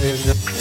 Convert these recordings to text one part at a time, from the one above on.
Desde...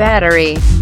battery.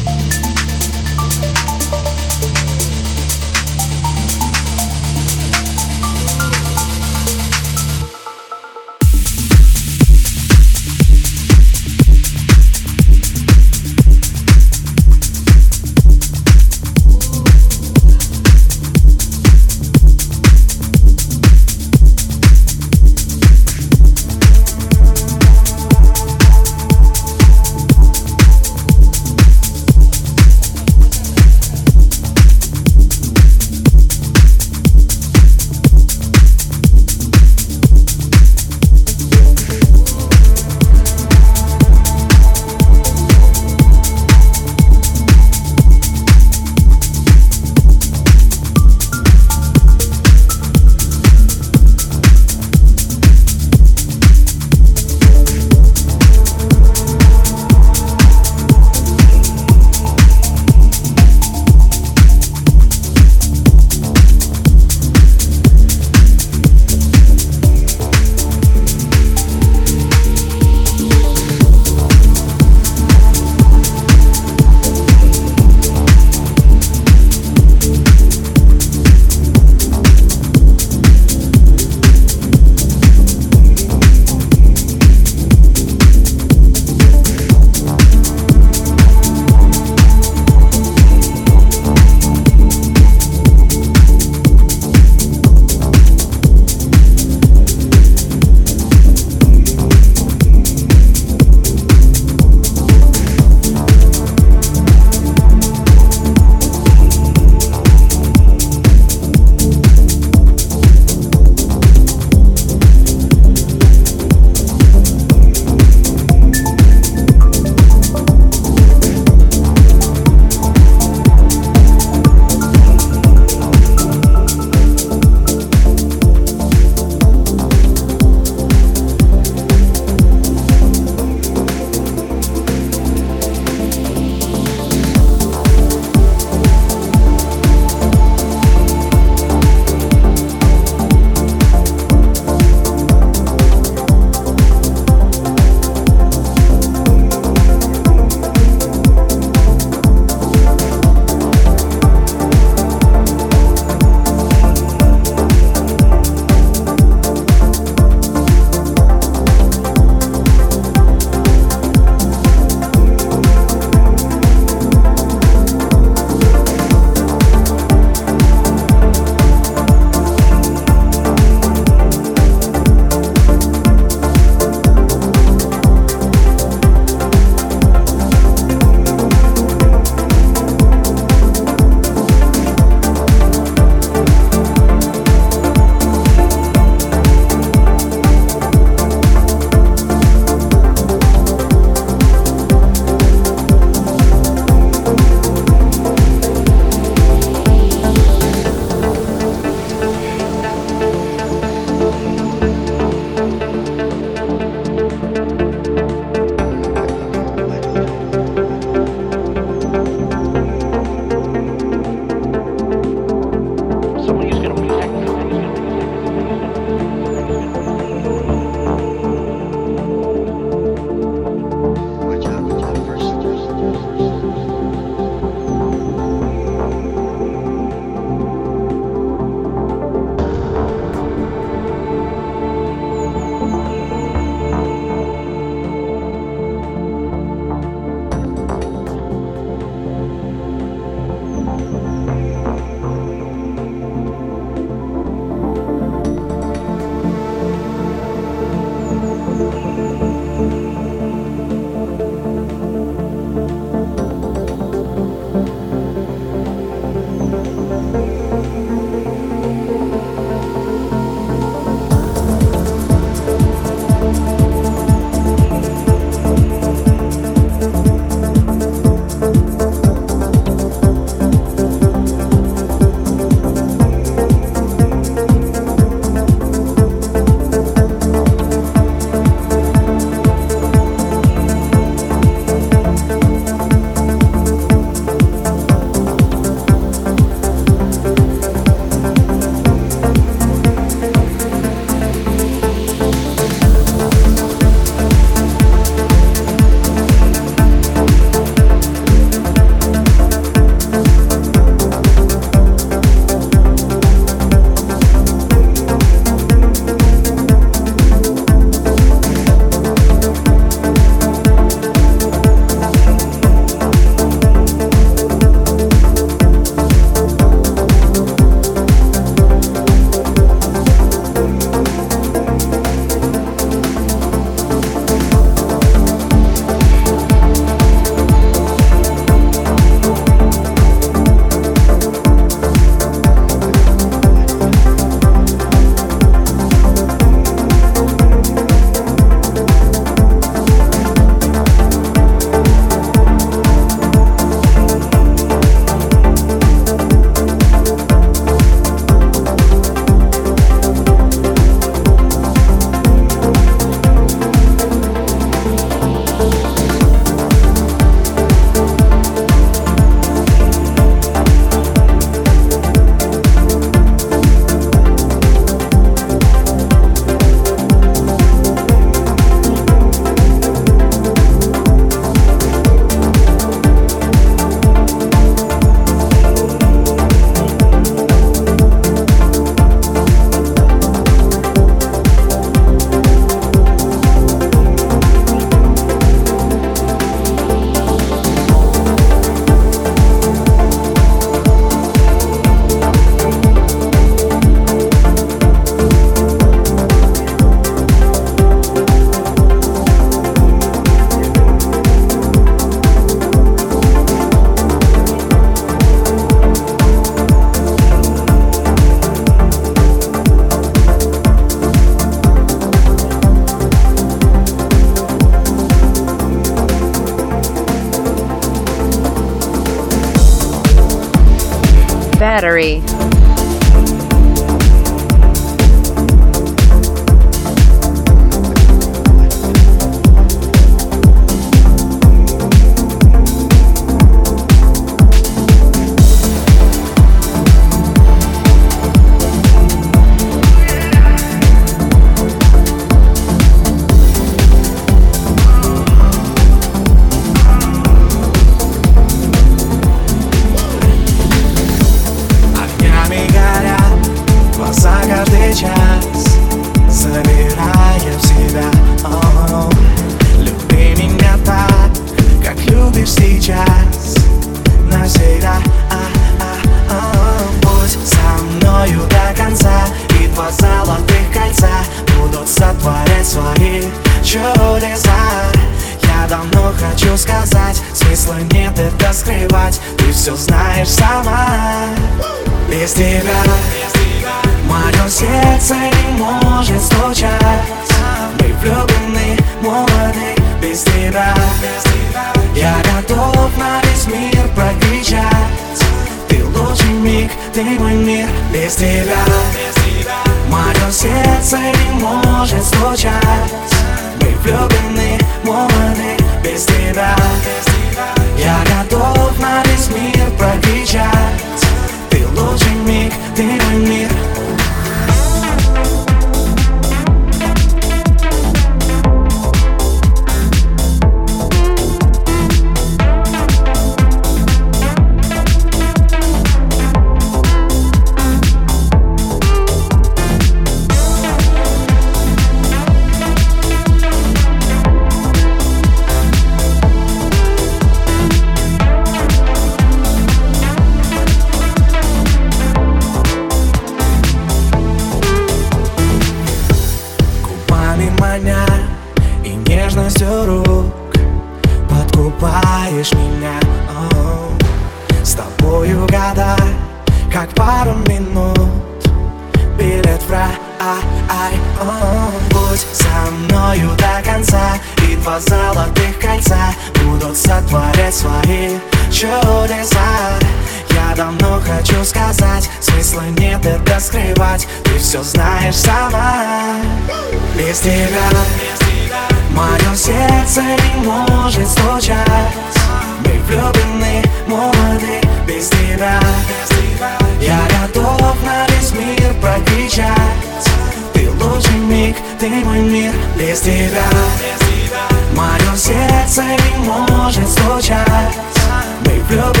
Make real